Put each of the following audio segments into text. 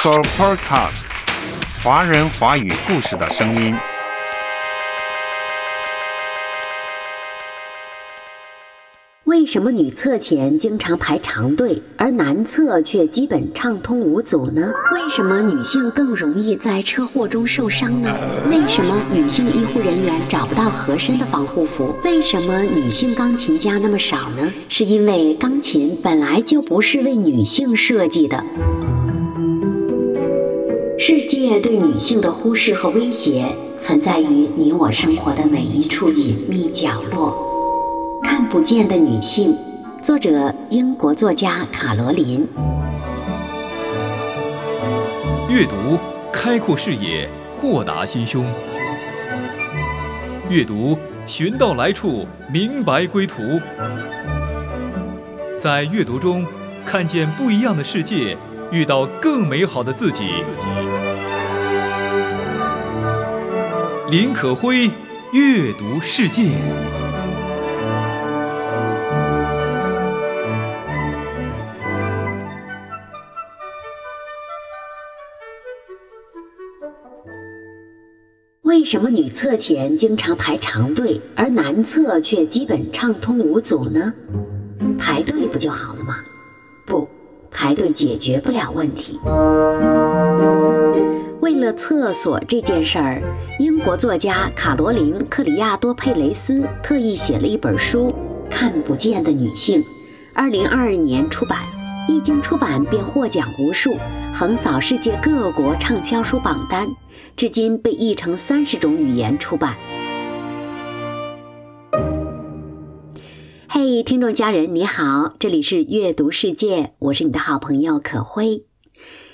s o Podcast，华人华语故事的声音。为什么女厕前经常排长队，而男厕却基本畅通无阻呢？为什么女性更容易在车祸中受伤呢？为什么女性医护人员找不到合身的防护服？为什么女性钢琴家那么少呢？是因为钢琴本来就不是为女性设计的。世界对女性的忽视和威胁，存在于你我生活的每一处隐秘角落。看不见的女性，作者英国作家卡罗琳。阅读开阔视野，豁达心胸。阅读寻到来处，明白归途。在阅读中，看见不一样的世界，遇到更美好的自己。林可辉，阅读世界。为什么女厕前经常排长队，而男厕却基本畅通无阻呢？排队不就好了吗？不，排队解决不了问题。为了厕所这件事儿，英国作家卡罗琳·克里亚多佩雷斯特意写了一本书《看不见的女性》，二零二二年出版。一经出版便获奖无数，横扫世界各国畅销书榜单，至今被译成三十种语言出版。嘿，听众家人你好，这里是阅读世界，我是你的好朋友可辉。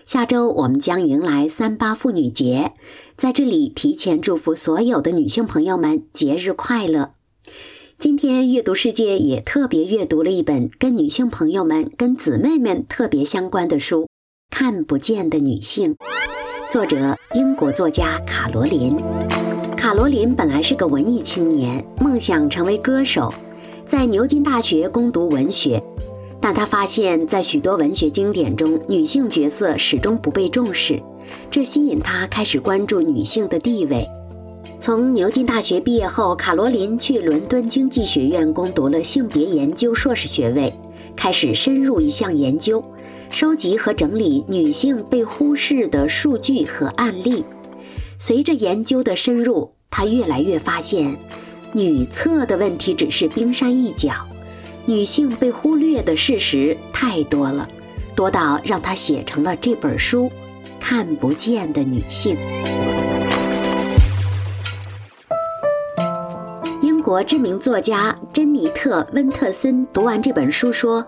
下周我们将迎来三八妇女节，在这里提前祝福所有的女性朋友们节日快乐。今天阅读世界也特别阅读了一本跟女性朋友们、跟姊妹们特别相关的书，《看不见的女性》，作者英国作家卡罗琳。卡罗琳本来是个文艺青年，梦想成为歌手，在牛津大学攻读文学，但他发现，在许多文学经典中，女性角色始终不被重视，这吸引他开始关注女性的地位。从牛津大学毕业后，卡罗琳去伦敦经济学院攻读了性别研究硕士学位，开始深入一项研究，收集和整理女性被忽视的数据和案例。随着研究的深入，她越来越发现，女厕的问题只是冰山一角，女性被忽略的事实太多了，多到让她写成了这本书《看不见的女性》。英国知名作家珍妮特·温特森读完这本书说：“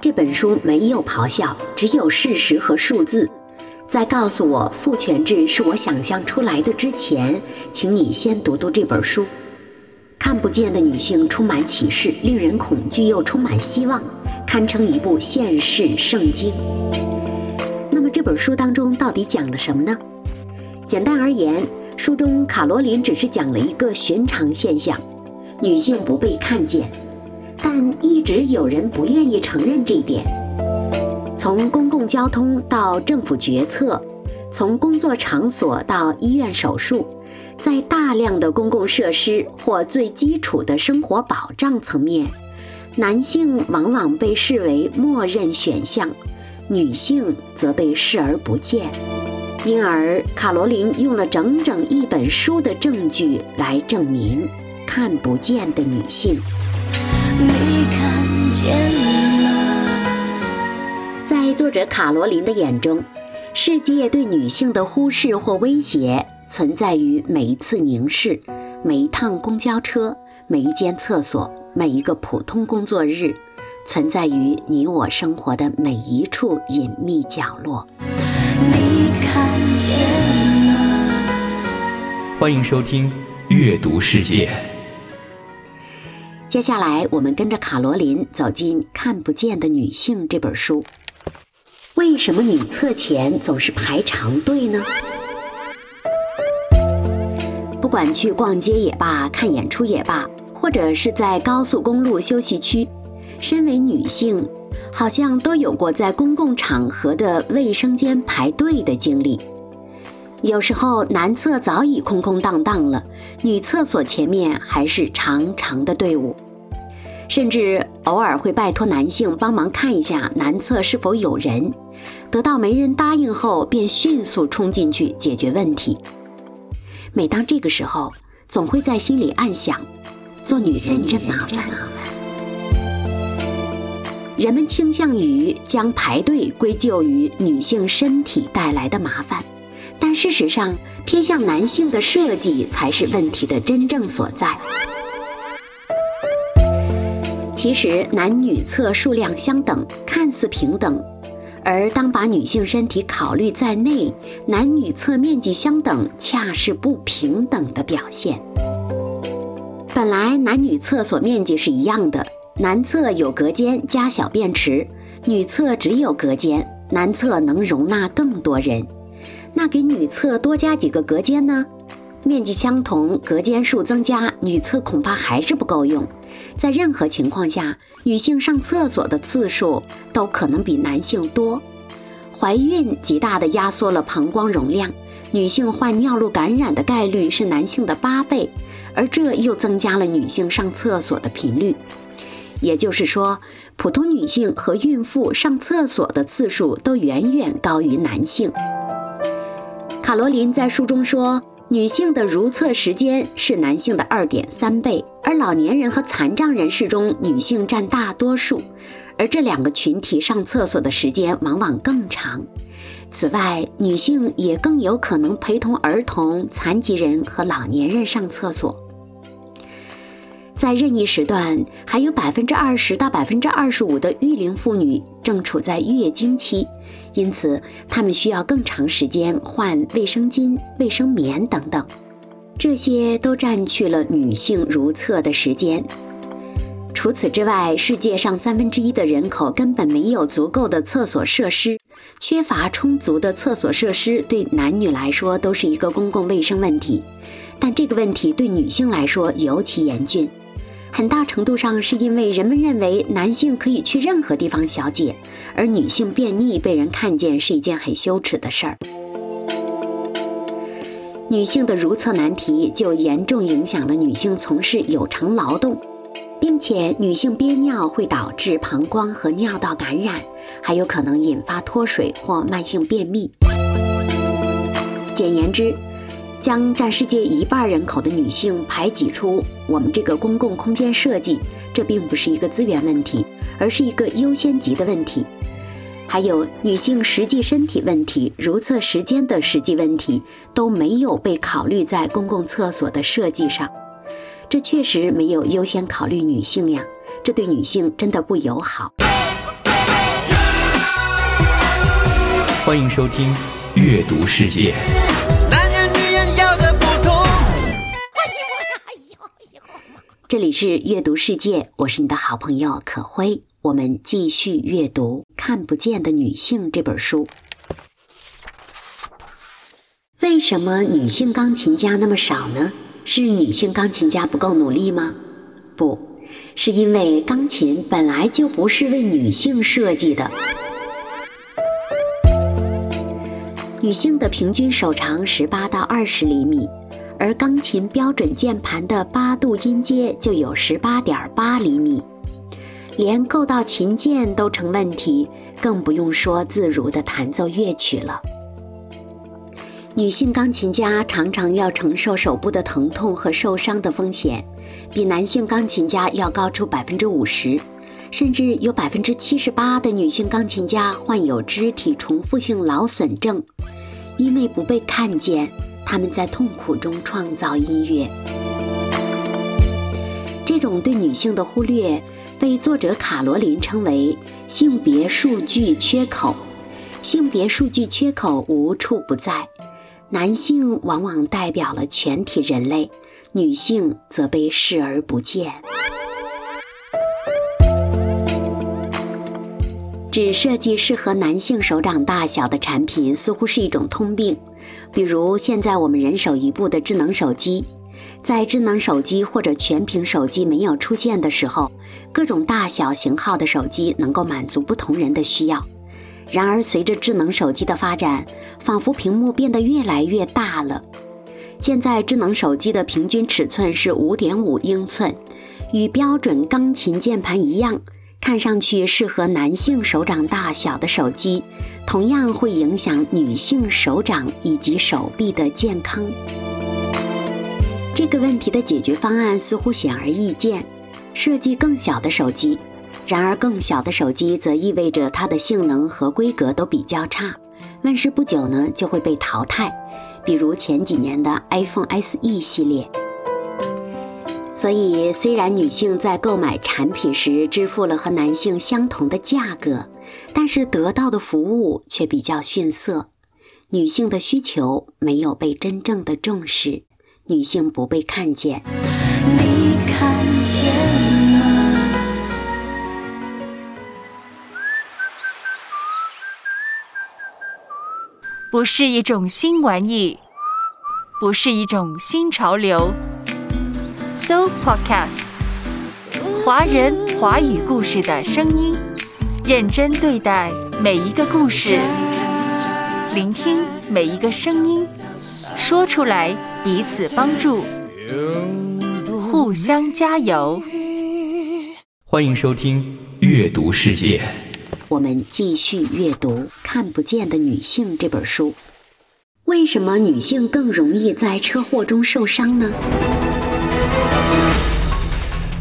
这本书没有咆哮，只有事实和数字。在告诉我父权制是我想象出来的之前，请你先读读这本书。看不见的女性充满启示，令人恐惧又充满希望，堪称一部现世圣经。那么这本书当中到底讲了什么呢？简单而言，书中卡罗琳只是讲了一个寻常现象。”女性不被看见，但一直有人不愿意承认这一点。从公共交通到政府决策，从工作场所到医院手术，在大量的公共设施或最基础的生活保障层面，男性往往被视为默认选项，女性则被视而不见。因而，卡罗琳用了整整一本书的证据来证明。看不见的女性，你看见了在作者卡罗琳的眼中，世界对女性的忽视或威胁存在于每一次凝视、每一趟公交车、每一间厕所、每一个普通工作日，存在于你我生活的每一处隐秘角落。欢迎收听《阅读世界》。接下来，我们跟着卡罗琳走进《看不见的女性》这本书。为什么女厕前总是排长队呢？不管去逛街也罢，看演出也罢，或者是在高速公路休息区，身为女性，好像都有过在公共场合的卫生间排队的经历。有时候男厕早已空空荡荡了，女厕所前面还是长长的队伍，甚至偶尔会拜托男性帮忙看一下男厕是否有人。得到没人答应后，便迅速冲进去解决问题。每当这个时候，总会在心里暗想：做女人真麻烦。人们倾向于将排队归咎于女性身体带来的麻烦。但事实上，偏向男性的设计才是问题的真正所在。其实，男女厕数量相等，看似平等，而当把女性身体考虑在内，男女厕面积相等，恰是不平等的表现。本来男女厕所面积是一样的，男厕有隔间加小便池，女厕只有隔间，男厕能容纳更多人。那给女厕多加几个隔间呢？面积相同，隔间数增加，女厕恐怕还是不够用。在任何情况下，女性上厕所的次数都可能比男性多。怀孕极大地压缩了膀胱容量，女性患尿路感染的概率是男性的八倍，而这又增加了女性上厕所的频率。也就是说，普通女性和孕妇上厕所的次数都远远高于男性。卡罗琳在书中说，女性的如厕时间是男性的二点三倍，而老年人和残障人士中，女性占大多数，而这两个群体上厕所的时间往往更长。此外，女性也更有可能陪同儿童、残疾人和老年人上厕所。在任意时段，还有百分之二十到百分之二十五的育龄妇女正处在月经期，因此她们需要更长时间换卫生巾、卫生棉等等，这些都占据了女性如厕的时间。除此之外，世界上三分之一的人口根本没有足够的厕所设施，缺乏充足的厕所设施对男女来说都是一个公共卫生问题，但这个问题对女性来说尤其严峻。很大程度上是因为人们认为男性可以去任何地方小解，而女性便秘被人看见是一件很羞耻的事儿。女性的如厕难题就严重影响了女性从事有偿劳动，并且女性憋尿会导致膀胱和尿道感染，还有可能引发脱水或慢性便秘。简言之。将占世界一半人口的女性排挤出我们这个公共空间设计，这并不是一个资源问题，而是一个优先级的问题。还有女性实际身体问题、如厕时间的实际问题都没有被考虑在公共厕所的设计上，这确实没有优先考虑女性呀，这对女性真的不友好。欢迎收听《阅读世界》。这里是阅读世界，我是你的好朋友可辉。我们继续阅读《看不见的女性》这本书。为什么女性钢琴家那么少呢？是女性钢琴家不够努力吗？不是，因为钢琴本来就不是为女性设计的。女性的平均手长十八到二十厘米。而钢琴标准键盘的八度音阶就有十八点八厘米，连够到琴键都成问题，更不用说自如的弹奏乐曲了。女性钢琴家常常要承受手部的疼痛和受伤的风险，比男性钢琴家要高出百分之五十，甚至有百分之七十八的女性钢琴家患有肢体重复性劳损症，因为不被看见。他们在痛苦中创造音乐，这种对女性的忽略被作者卡罗琳称为“性别数据缺口”。性别数据缺口无处不在，男性往往代表了全体人类，女性则被视而不见。只设计适合男性手掌大小的产品，似乎是一种通病。比如现在我们人手一部的智能手机，在智能手机或者全屏手机没有出现的时候，各种大小型号的手机能够满足不同人的需要。然而，随着智能手机的发展，仿佛屏幕变得越来越大了。现在智能手机的平均尺寸是五点五英寸，与标准钢琴键盘一样，看上去适合男性手掌大小的手机，同样会影响女性手掌以及手臂的健康。这个问题的解决方案似乎显而易见，设计更小的手机。然而，更小的手机则意味着它的性能和规格都比较差，问世不久呢就会被淘汰。比如前几年的 iPhone SE 系列。所以，虽然女性在购买产品时支付了和男性相同的价格，但是得到的服务却比较逊色。女性的需求没有被真正的重视。女性不被看见。你看见吗？不是一种新玩意，不是一种新潮流。So Podcast，华人华语故事的声音，认真对待每一个故事，聆听每一个声音，说出来。彼此帮助，互相加油。欢迎收听《阅读世界》。我们继续阅读《看不见的女性》这本书。为什么女性更容易在车祸中受伤呢？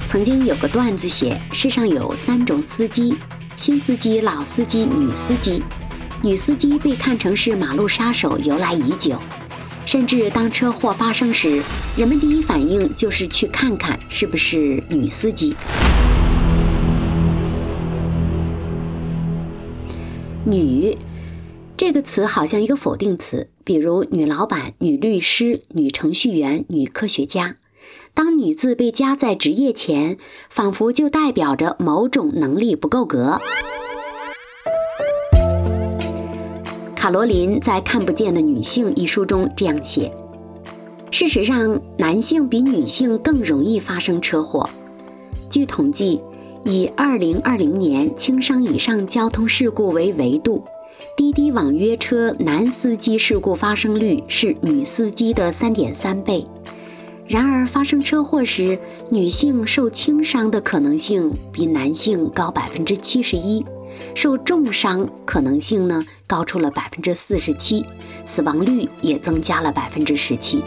曾经有个段子写：世上有三种司机，新司机、老司机、女司机。女司机被看成是马路杀手，由来已久。甚至当车祸发生时，人们第一反应就是去看看是不是女司机。女这个词好像一个否定词，比如女老板、女律师、女程序员、女科学家。当“女”字被加在职业前，仿佛就代表着某种能力不够格。卡罗琳在《看不见的女性》一书中这样写：事实上，男性比女性更容易发生车祸。据统计，以2020年轻伤以上交通事故为维度，滴滴网约车男司机事故发生率是女司机的3.3倍。然而，发生车祸时，女性受轻伤的可能性比男性高71%。受重伤可能性呢高出了百分之四十七，死亡率也增加了百分之十七。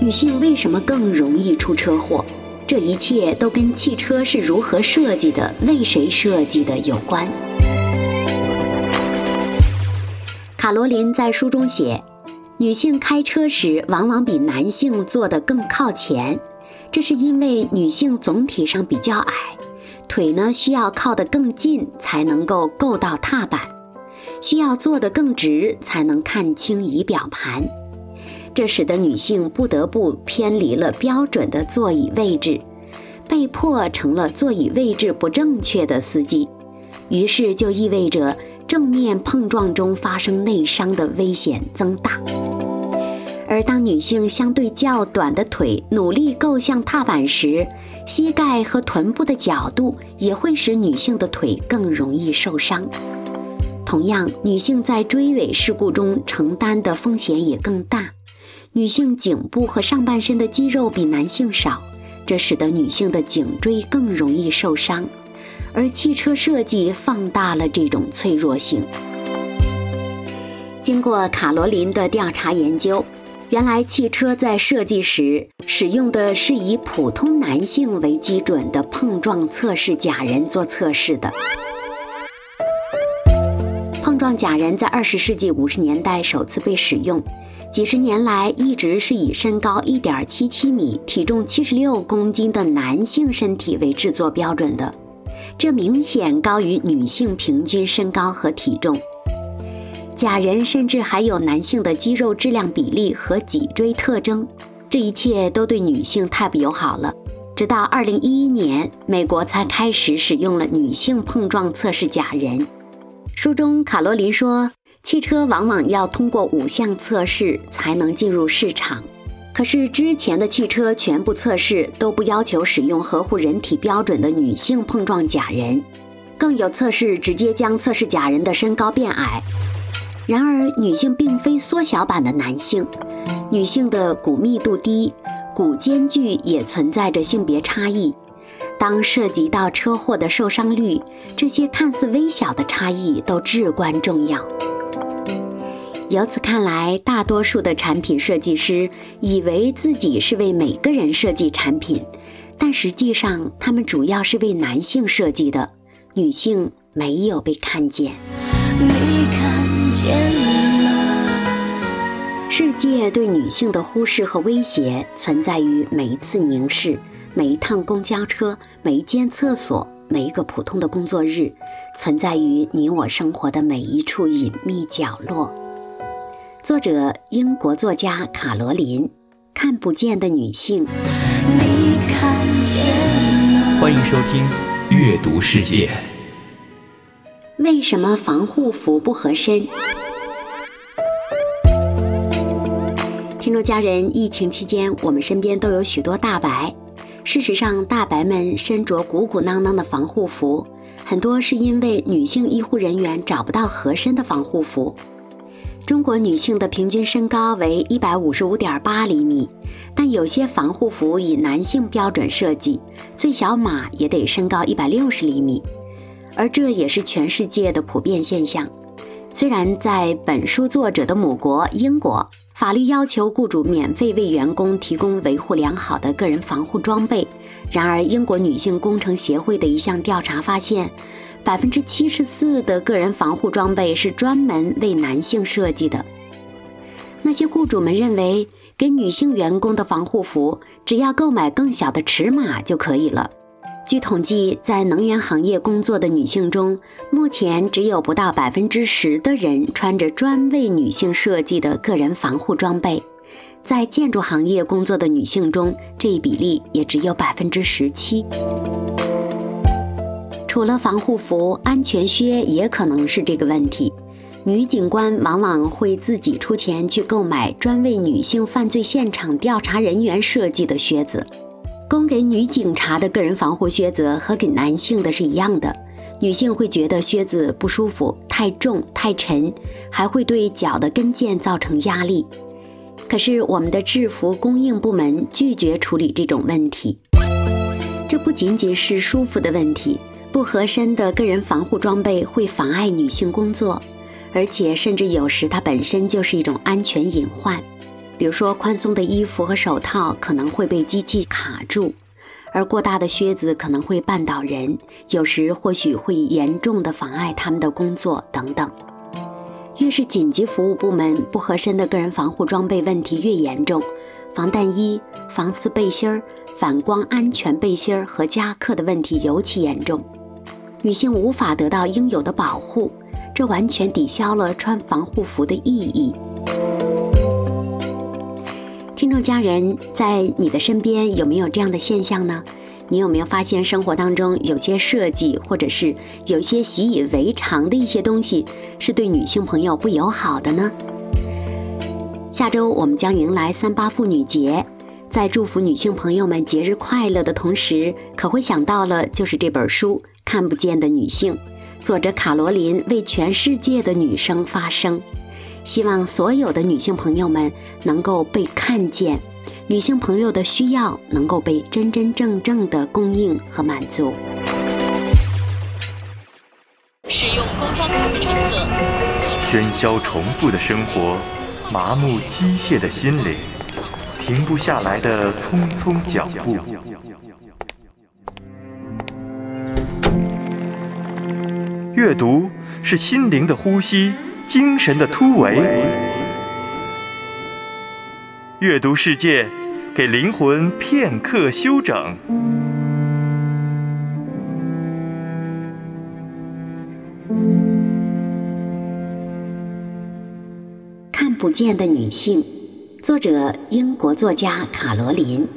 女性为什么更容易出车祸？这一切都跟汽车是如何设计的、为谁设计的有关。卡罗琳在书中写，女性开车时往往比男性坐得更靠前，这是因为女性总体上比较矮。腿呢需要靠得更近才能够够到踏板，需要坐得更直才能看清仪表盘，这使得女性不得不偏离了标准的座椅位置，被迫成了座椅位置不正确的司机，于是就意味着正面碰撞中发生内伤的危险增大。而当女性相对较短的腿努力够向踏板时，膝盖和臀部的角度也会使女性的腿更容易受伤。同样，女性在追尾事故中承担的风险也更大。女性颈部和上半身的肌肉比男性少，这使得女性的颈椎更容易受伤。而汽车设计放大了这种脆弱性。经过卡罗琳的调查研究。原来汽车在设计时使用的是以普通男性为基准的碰撞测试假人做测试的。碰撞假人在二十世纪五十年代首次被使用，几十年来一直是以身高一点七七米、体重七十六公斤的男性身体为制作标准的，这明显高于女性平均身高和体重。假人甚至还有男性的肌肉质量比例和脊椎特征，这一切都对女性太不友好了。直到二零一一年，美国才开始使用了女性碰撞测试假人。书中，卡罗琳说，汽车往往要通过五项测试才能进入市场，可是之前的汽车全部测试都不要求使用合乎人体标准的女性碰撞假人，更有测试直接将测试假人的身高变矮。然而，女性并非缩小版的男性，女性的骨密度低，骨间距也存在着性别差异。当涉及到车祸的受伤率，这些看似微小的差异都至关重要。由此看来，大多数的产品设计师以为自己是为每个人设计产品，但实际上他们主要是为男性设计的，女性没有被看见。世界对女性的忽视和威胁存在于每一次凝视、每一趟公交车、每一间厕所、每一个普通的工作日，存在于你我生活的每一处隐秘角落。作者：英国作家卡罗琳，《看不见的女性》。欢迎收听《阅读世界》。为什么防护服不合身？听众家人，疫情期间，我们身边都有许多大白。事实上，大白们身着鼓鼓囊囊的防护服，很多是因为女性医护人员找不到合身的防护服。中国女性的平均身高为一百五十五点八厘米，但有些防护服以男性标准设计，最小码也得身高一百六十厘米，而这也是全世界的普遍现象。虽然在本书作者的母国英国，法律要求雇主免费为员工提供维护良好的个人防护装备，然而英国女性工程协会的一项调查发现。百分之七十四的个人防护装备是专门为男性设计的。那些雇主们认为，给女性员工的防护服只要购买更小的尺码就可以了。据统计，在能源行业工作的女性中，目前只有不到百分之十的人穿着专为女性设计的个人防护装备。在建筑行业工作的女性中，这一比例也只有百分之十七。除了防护服，安全靴也可能是这个问题。女警官往往会自己出钱去购买专为女性犯罪现场调查人员设计的靴子。供给女警察的个人防护靴子和给男性的是一样的。女性会觉得靴子不舒服、太重、太沉，还会对脚的跟腱造成压力。可是我们的制服供应部门拒绝处理这种问题。这不仅仅是舒服的问题。不合身的个人防护装备会妨碍女性工作，而且甚至有时它本身就是一种安全隐患。比如说，宽松的衣服和手套可能会被机器卡住，而过大的靴子可能会绊倒人，有时或许会严重的妨碍他们的工作等等。越是紧急服务部门，不合身的个人防护装备问题越严重，防弹衣、防刺背心儿、反光安全背心儿和夹克的问题尤其严重。女性无法得到应有的保护，这完全抵消了穿防护服的意义。听众家人，在你的身边有没有这样的现象呢？你有没有发现生活当中有些设计，或者是有些习以为常的一些东西，是对女性朋友不友好的呢？下周我们将迎来三八妇女节。在祝福女性朋友们节日快乐的同时，可会想到了就是这本书《看不见的女性》，作者卡罗琳为全世界的女生发声，希望所有的女性朋友们能够被看见，女性朋友的需要能够被真真正正的供应和满足。使用公交卡的乘客，喧嚣重复的生活，麻木机械的心灵。停不下来的匆匆脚步。阅读是心灵的呼吸，精神的突围。阅读世界，给灵魂片刻休整。看不见的女性。作者：英国作家卡罗琳。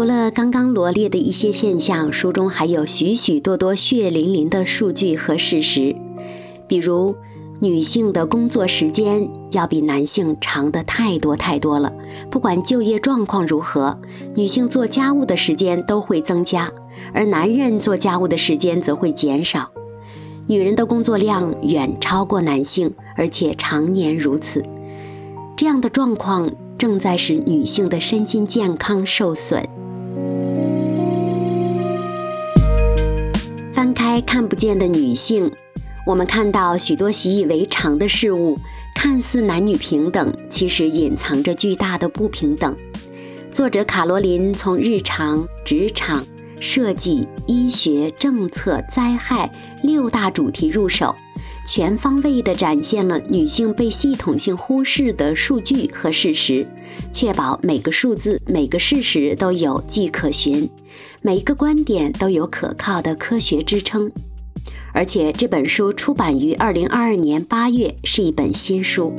除了刚刚罗列的一些现象，书中还有许许多多血淋淋的数据和事实。比如，女性的工作时间要比男性长的太多太多了。不管就业状况如何，女性做家务的时间都会增加，而男人做家务的时间则会减少。女人的工作量远超过男性，而且常年如此。这样的状况正在使女性的身心健康受损。开看不见的女性，我们看到许多习以为常的事物，看似男女平等，其实隐藏着巨大的不平等。作者卡罗琳从日常、职场。设计、医学、政策、灾害六大主题入手，全方位地展现了女性被系统性忽视的数据和事实，确保每个数字、每个事实都有迹可循，每一个观点都有可靠的科学支撑。而且这本书出版于二零二二年八月，是一本新书。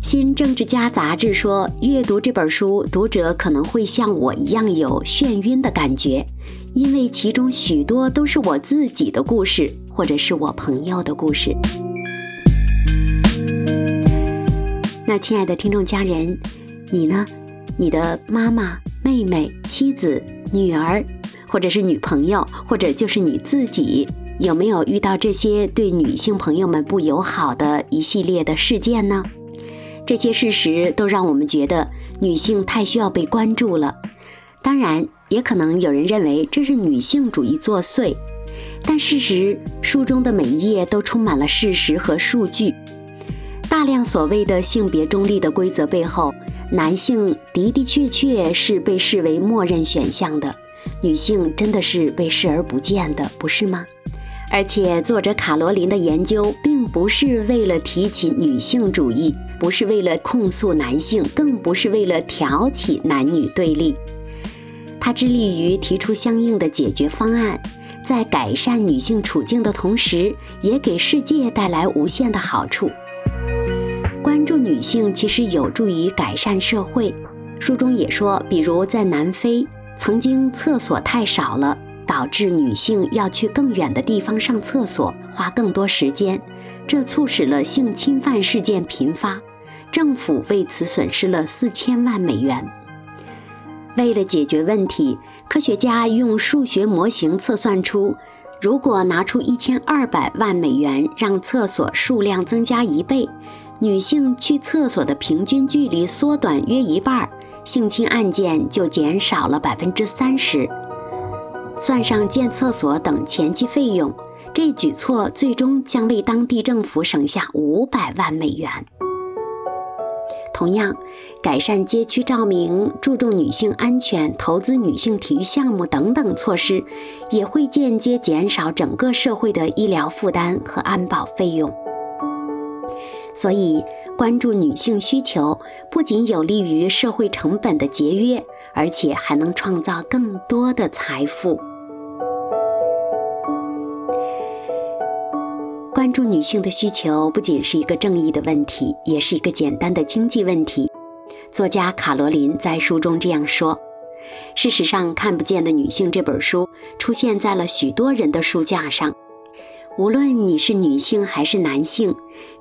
新政治家杂志说，阅读这本书，读者可能会像我一样有眩晕的感觉，因为其中许多都是我自己的故事，或者是我朋友的故事。那亲爱的听众家人，你呢？你的妈妈、妹妹、妻子、女儿，或者是女朋友，或者就是你自己，有没有遇到这些对女性朋友们不友好的一系列的事件呢？这些事实都让我们觉得女性太需要被关注了。当然，也可能有人认为这是女性主义作祟。但事实，书中的每一页都充满了事实和数据。大量所谓的性别中立的规则背后，男性的的确确是被视为默认选项的，女性真的是被视而不见的，不是吗？而且，作者卡罗琳的研究并不是为了提起女性主义，不是为了控诉男性，更不是为了挑起男女对立。他致力于提出相应的解决方案，在改善女性处境的同时，也给世界带来无限的好处。关注女性其实有助于改善社会。书中也说，比如在南非，曾经厕所太少了。导致女性要去更远的地方上厕所，花更多时间，这促使了性侵犯事件频发，政府为此损失了四千万美元。为了解决问题，科学家用数学模型测算出，如果拿出一千二百万美元让厕所数量增加一倍，女性去厕所的平均距离缩短约一半，性侵案件就减少了百分之三十。算上建厕所等前期费用，这举措最终将为当地政府省下五百万美元。同样，改善街区照明、注重女性安全、投资女性体育项目等等措施，也会间接减少整个社会的医疗负担和安保费用。所以，关注女性需求不仅有利于社会成本的节约，而且还能创造更多的财富。关注女性的需求不仅是一个正义的问题，也是一个简单的经济问题。作家卡罗琳在书中这样说：“事实上，《看不见的女性》这本书出现在了许多人的书架上。无论你是女性还是男性，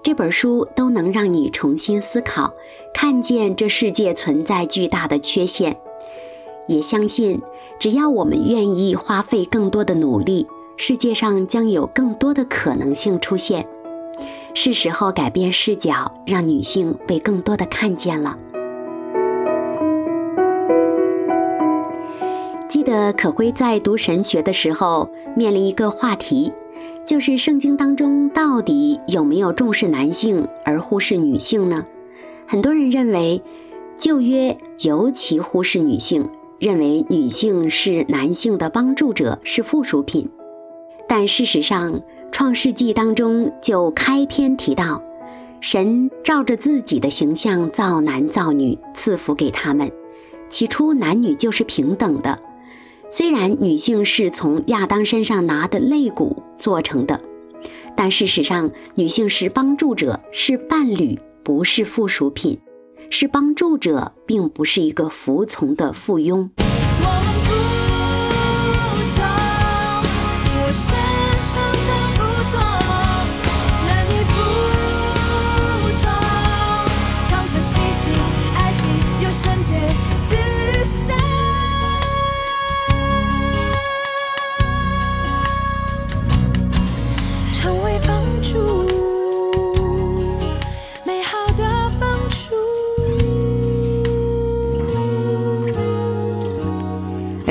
这本书都能让你重新思考，看见这世界存在巨大的缺陷。也相信，只要我们愿意花费更多的努力。”世界上将有更多的可能性出现，是时候改变视角，让女性被更多的看见了。记得可辉在读神学的时候，面临一个话题，就是圣经当中到底有没有重视男性而忽视女性呢？很多人认为旧约尤其忽视女性，认为女性是男性的帮助者，是附属品。但事实上，《创世纪》当中就开篇提到，神照着自己的形象造男造女，赐福给他们。起初男女就是平等的，虽然女性是从亚当身上拿的肋骨做成的，但事实上女性是帮助者，是伴侣，不是附属品，是帮助者，并不是一个服从的附庸。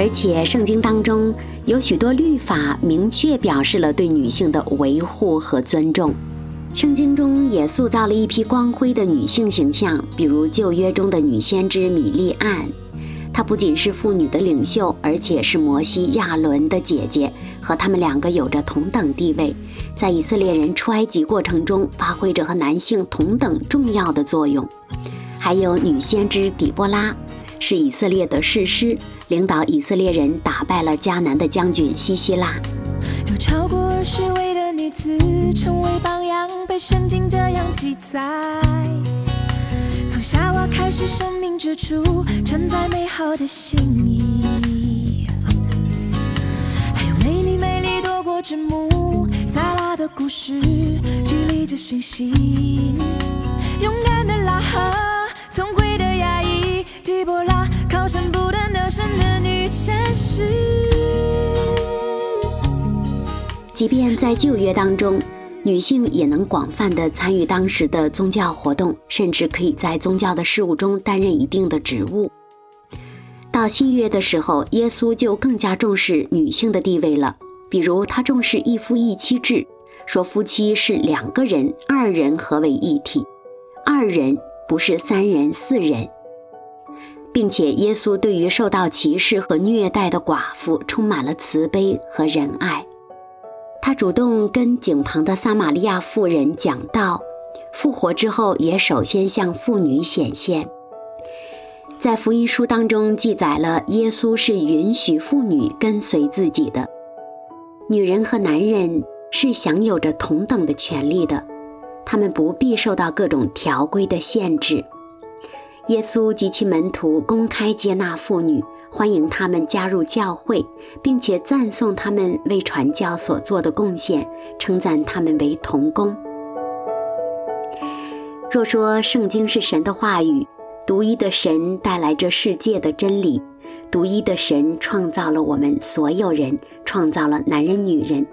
而且圣经当中有许多律法明确表示了对女性的维护和尊重。圣经中也塑造了一批光辉的女性形象，比如旧约中的女先知米利暗，她不仅是妇女的领袖，而且是摩西、亚伦的姐姐，和他们两个有着同等地位，在以色列人出埃及过程中发挥着和男性同等重要的作用。还有女先知底波拉，是以色列的士师，领导以色列人打败了迦南的将军西西拉。有超过二十位的女子成为榜样，被圣经这样记载。从夏娃开始，生命之初，承载美好的心意。还有美丽美丽多过之母撒拉的故事，激励着信心。即便在旧约当中，女性也能广泛地参与当时的宗教活动，甚至可以在宗教的事务中担任一定的职务。到新约的时候，耶稣就更加重视女性的地位了。比如，他重视一夫一妻制，说夫妻是两个人，二人合为一体，二人不是三人、四人，并且耶稣对于受到歧视和虐待的寡妇充满了慈悲和仁爱。他主动跟井旁的撒玛利亚妇人讲道，复活之后也首先向妇女显现。在福音书当中记载了耶稣是允许妇女跟随自己的，女人和男人是享有着同等的权利的，他们不必受到各种条规的限制。耶稣及其门徒公开接纳妇女。欢迎他们加入教会，并且赞颂他们为传教所做的贡献，称赞他们为童工。若说圣经是神的话语，独一的神带来这世界的真理，独一的神创造了我们所有人，创造了男人女人。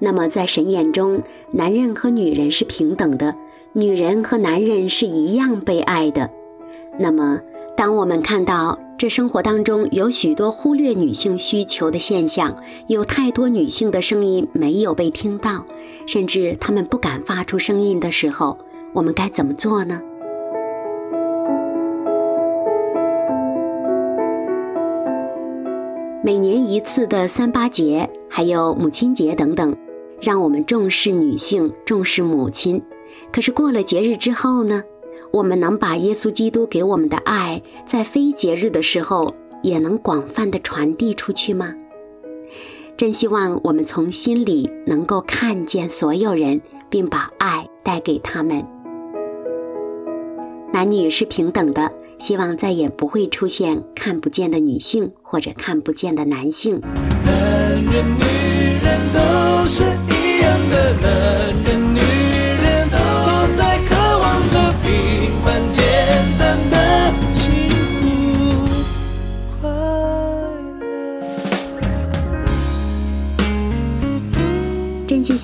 那么在神眼中，男人和女人是平等的，女人和男人是一样被爱的。那么，当我们看到，这生活当中有许多忽略女性需求的现象，有太多女性的声音没有被听到，甚至她们不敢发出声音的时候，我们该怎么做呢？每年一次的三八节，还有母亲节等等，让我们重视女性，重视母亲。可是过了节日之后呢？我们能把耶稣基督给我们的爱，在非节日的时候也能广泛的传递出去吗？真希望我们从心里能够看见所有人，并把爱带给他们。男女是平等的，希望再也不会出现看不见的女性或者看不见的男性。男人女人都是一样的，男人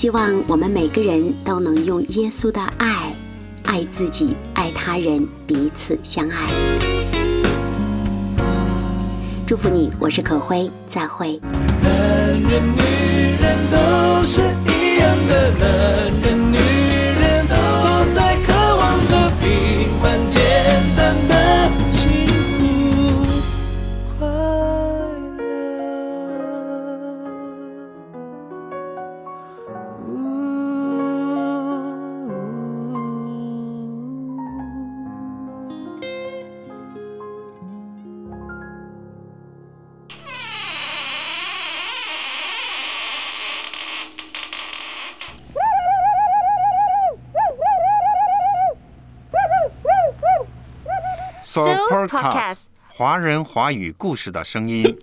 希望我们每个人都能用耶稣的爱，爱自己，爱他人，彼此相爱。祝福你，我是可辉，再会。男人女人都是一样的，男人 Podcast 华人华语故事的声音。